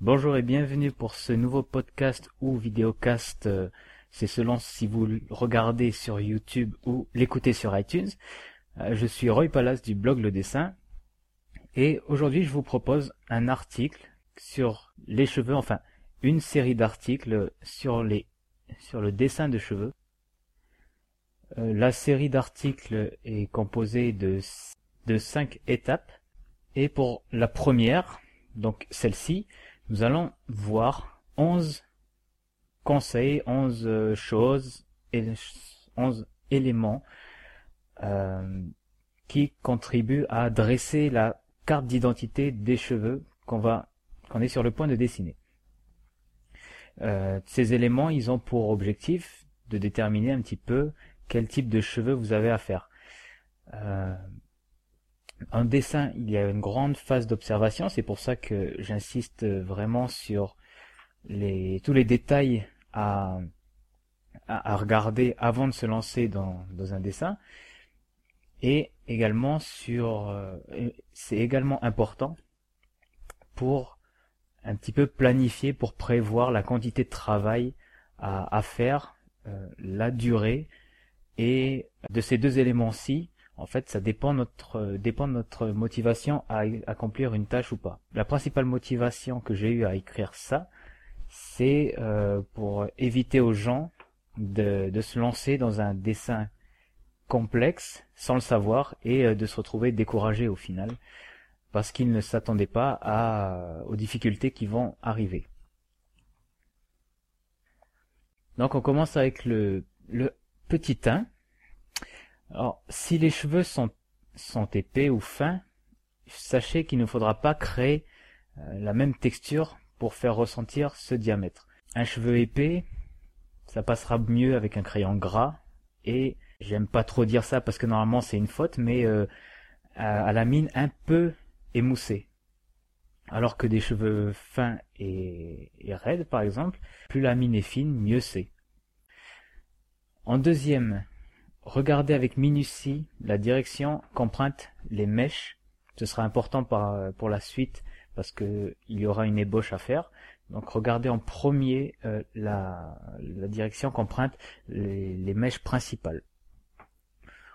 Bonjour et bienvenue pour ce nouveau podcast ou vidéocast. euh, C'est selon si vous regardez sur YouTube ou l'écoutez sur iTunes. Euh, Je suis Roy Palace du blog Le Dessin et aujourd'hui je vous propose un article sur les cheveux, enfin une série d'articles sur les le dessin de cheveux. Euh, La série d'articles est composée de de cinq étapes et pour la première, donc celle-ci, nous allons voir 11 conseils, 11 euh, choses, et 11 éléments euh, qui contribuent à dresser la carte d'identité des cheveux qu'on est sur le point de dessiner. Euh, ces éléments, ils ont pour objectif de déterminer un petit peu quel type de cheveux vous avez à faire. En dessin, il y a une grande phase d'observation, c'est pour ça que j'insiste vraiment sur tous les détails à, regarder avant de se lancer dans, un dessin. Et également sur, euh, c'est également important pour un petit peu planifier, pour prévoir la quantité de travail à, à faire, euh, la durée, et de ces deux éléments-ci, en fait, ça euh, dépend de notre motivation à accomplir une tâche ou pas. La principale motivation que j'ai eue à écrire ça, c'est euh, pour éviter aux gens de, se lancer dans un dessin complexe sans le savoir et euh, de se retrouver découragés au final parce qu'ils ne s'attendaient pas aux difficultés qui vont arriver. Donc on commence avec le petit 1. Alors, si les cheveux sont, épais ou fins, sachez qu'il ne faudra pas créer euh, la même texture pour faire ressentir ce diamètre. Un cheveu épais, ça passera mieux avec un crayon gras et j'aime pas trop dire ça parce que normalement c'est une faute, mais euh, à, la mine un peu émoussée. Alors que des cheveux fins et raides, par exemple, plus la mine est fine, mieux c'est. En deuxième, regardez avec minutie la direction qu'empruntent les mèches. Ce sera important par- pour la suite parce que il y aura une ébauche à faire. Donc regardez en premier euh, la, direction qu'empruntent les, mèches principales.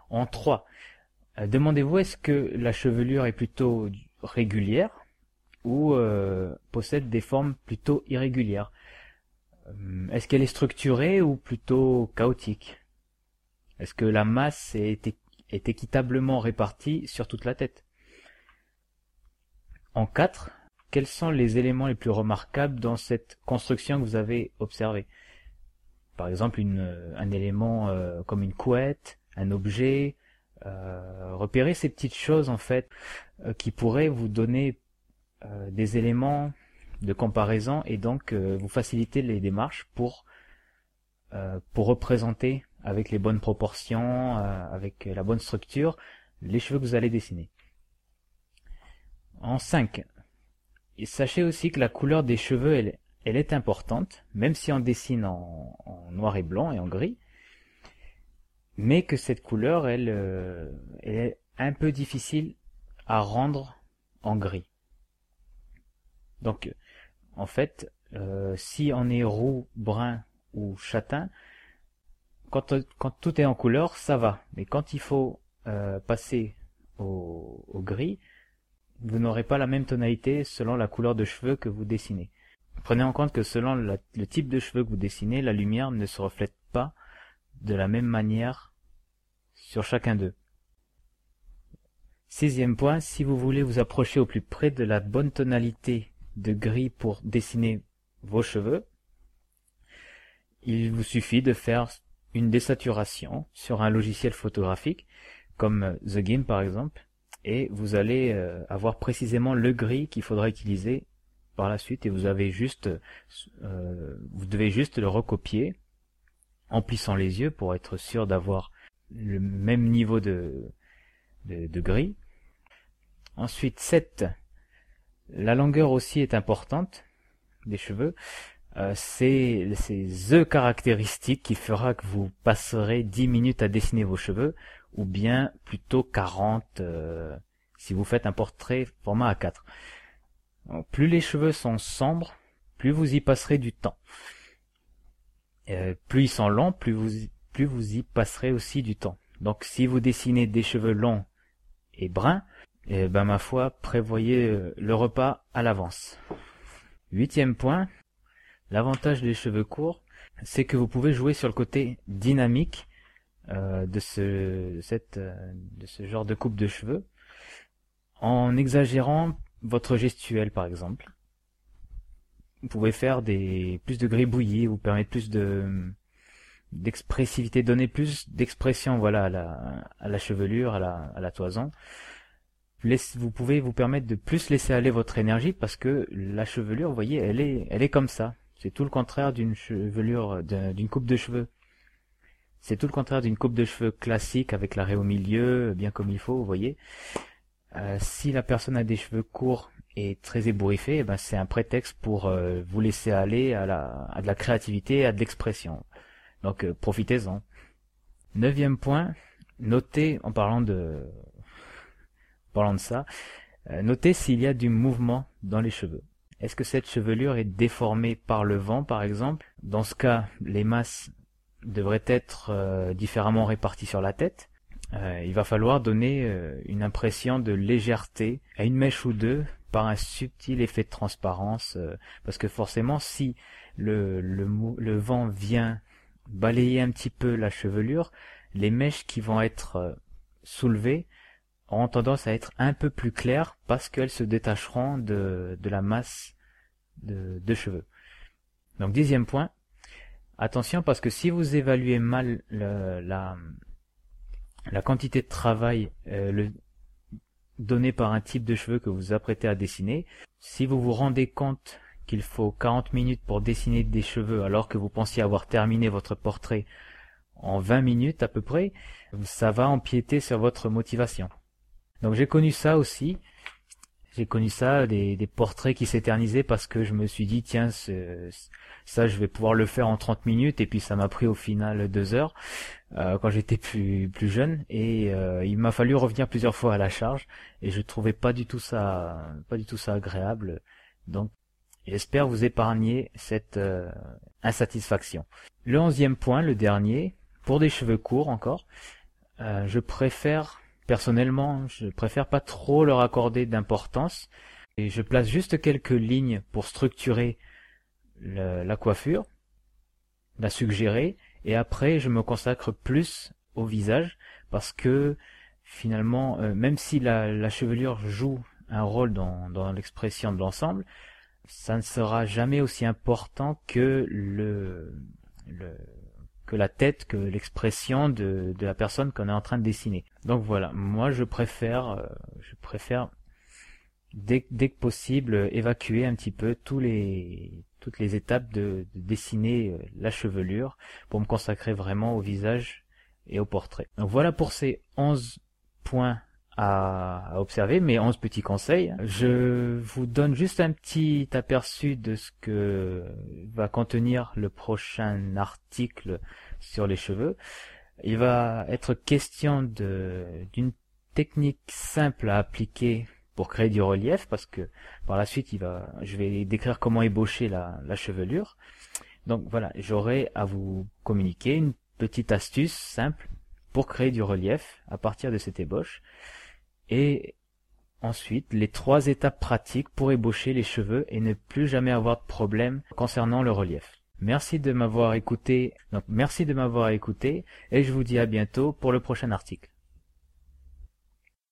En trois, euh, demandez-vous est-ce que la chevelure est plutôt régulière ou euh, possède des formes plutôt irrégulières? Euh, Est-ce qu'elle est structurée ou plutôt chaotique? Est-ce que la masse est, équitablement répartie sur toute la tête? En 4, quels sont les éléments les plus remarquables dans cette construction que vous avez observée? Par exemple, euh, un élément euh, comme une couette, un objet. euh, repérez ces petites choses en fait qui pourraient vous donner des éléments de comparaison et donc vous faciliter les démarches pour représenter avec les bonnes proportions, euh, avec la bonne structure, les cheveux que vous allez dessiner. En 5. Et sachez aussi que la couleur des cheveux, elle, est importante, même si on dessine en, noir et blanc et en gris, mais que cette couleur, elle, euh, est un peu difficile à rendre en gris. Donc, en fait, euh, si on est roux, brun ou châtain, quand, quand tout est en couleur, ça va. Mais quand il faut euh, passer au, au gris, vous n'aurez pas la même tonalité selon la couleur de cheveux que vous dessinez. Prenez en compte que selon le type de cheveux que vous dessinez, la lumière ne se reflète pas de la même manière sur chacun d'eux. Sixième point, si vous voulez vous approcher au plus près de la bonne tonalité de gris pour dessiner vos cheveux, il vous suffit de faire une désaturation sur un logiciel photographique comme euh, The Game par exemple et vous allez euh, avoir précisément le gris qu'il faudra utiliser par la suite et vous avez juste euh, vous devez juste le recopier en plissant les yeux pour être sûr d'avoir le même niveau de, de, de gris. Ensuite 7 la longueur aussi est importante des cheveux. Euh, c'est the caractéristique qui fera que vous passerez 10 minutes à dessiner vos cheveux ou bien plutôt 40 euh, si vous faites un portrait format A4. plus les cheveux sont sombres, plus vous y passerez du temps. Euh, plus ils sont longs, plus vous, plus vous y passerez aussi du temps. Donc si vous dessinez des cheveux longs et bruns, eh ben ma foi, prévoyez euh, le repas à l'avance. Huitième point, l'avantage des cheveux courts, c'est que vous pouvez jouer sur le côté dynamique euh, de ce cette de ce genre de coupe de cheveux en exagérant votre gestuelle par exemple vous pouvez faire des plus de gribouillis, vous permettre plus de d'expressivité, donner plus d'expression voilà à la, chevelure, à la, à la toison. Vous pouvez vous permettre de plus laisser aller votre énergie parce que la chevelure, vous voyez, elle est, elle est comme ça. C'est tout le contraire d'une chevelure, d'une coupe de cheveux. C'est tout le contraire d'une coupe de cheveux classique avec l'arrêt au milieu, bien comme il faut, vous voyez. Euh, si la personne a des cheveux courts est très ébouriffé, eh ben c'est un prétexte pour euh, vous laisser aller à, la, à de la créativité, à de l'expression. Donc euh, profitez-en. Neuvième point, notez en parlant de en parlant de ça, euh, notez s'il y a du mouvement dans les cheveux. Est-ce que cette chevelure est déformée par le vent, par exemple? Dans ce cas, les masses devraient être différemment réparties sur la tête. il va falloir donner une impression de légèreté à une mèche ou deux par un subtil effet de transparence, euh, parce que forcément si le, vent vient balayer un petit peu la chevelure, les mèches qui vont être euh, soulevées auront tendance à être un peu plus claires parce qu'elles se détacheront de la masse de, cheveux. Donc dixième point, attention parce que si vous évaluez mal la, quantité de travail, euh, le, donné par un type de cheveux que vous apprêtez à dessiner. Si vous vous rendez compte qu'il faut 40 minutes pour dessiner des cheveux alors que vous pensiez avoir terminé votre portrait en 20 minutes à peu près, ça va empiéter sur votre motivation. Donc j'ai connu ça aussi. J'ai connu ça, des, portraits qui s'éternisaient parce que je me suis dit, tiens, ça je vais pouvoir le faire en 30 minutes et puis ça m'a pris au final deux heures euh, quand j'étais plus plus jeune et euh, il m'a fallu revenir plusieurs fois à la charge et je trouvais pas du tout ça pas du tout ça agréable. Donc j'espère vous épargner cette euh, insatisfaction. Le onzième point, le dernier, pour des cheveux courts encore, je préfère Personnellement, je préfère pas trop leur accorder d'importance. Et je place juste quelques lignes pour structurer la coiffure, la suggérer. Et après je me consacre plus au visage parce que finalement, euh, même si la, chevelure joue un rôle dans, l'expression de l'ensemble, ça ne sera jamais aussi important que le que la tête, que l'expression de, la personne qu'on est en train de dessiner. Donc voilà, moi je préfère, euh, je préfère dès, dès que possible évacuer un petit peu les, toutes les étapes de, de, dessiner euh, la chevelure pour me consacrer vraiment au visage et au portrait. Donc voilà pour ces 11 points à, observer, mes 11 petits conseils. Je vous donne juste un petit aperçu de ce que va contenir le prochain article sur les cheveux. Il va être question d'une technique simple à appliquer pour créer du relief parce que par la suite il va je vais décrire comment ébaucher la chevelure donc voilà j'aurai à vous communiquer une petite astuce simple pour créer du relief à partir de cette ébauche et ensuite les trois étapes pratiques pour ébaucher les cheveux et ne plus jamais avoir de problème concernant le relief. Merci de m'avoir écouté. Donc merci de m'avoir écouté et je vous dis à bientôt pour le prochain article.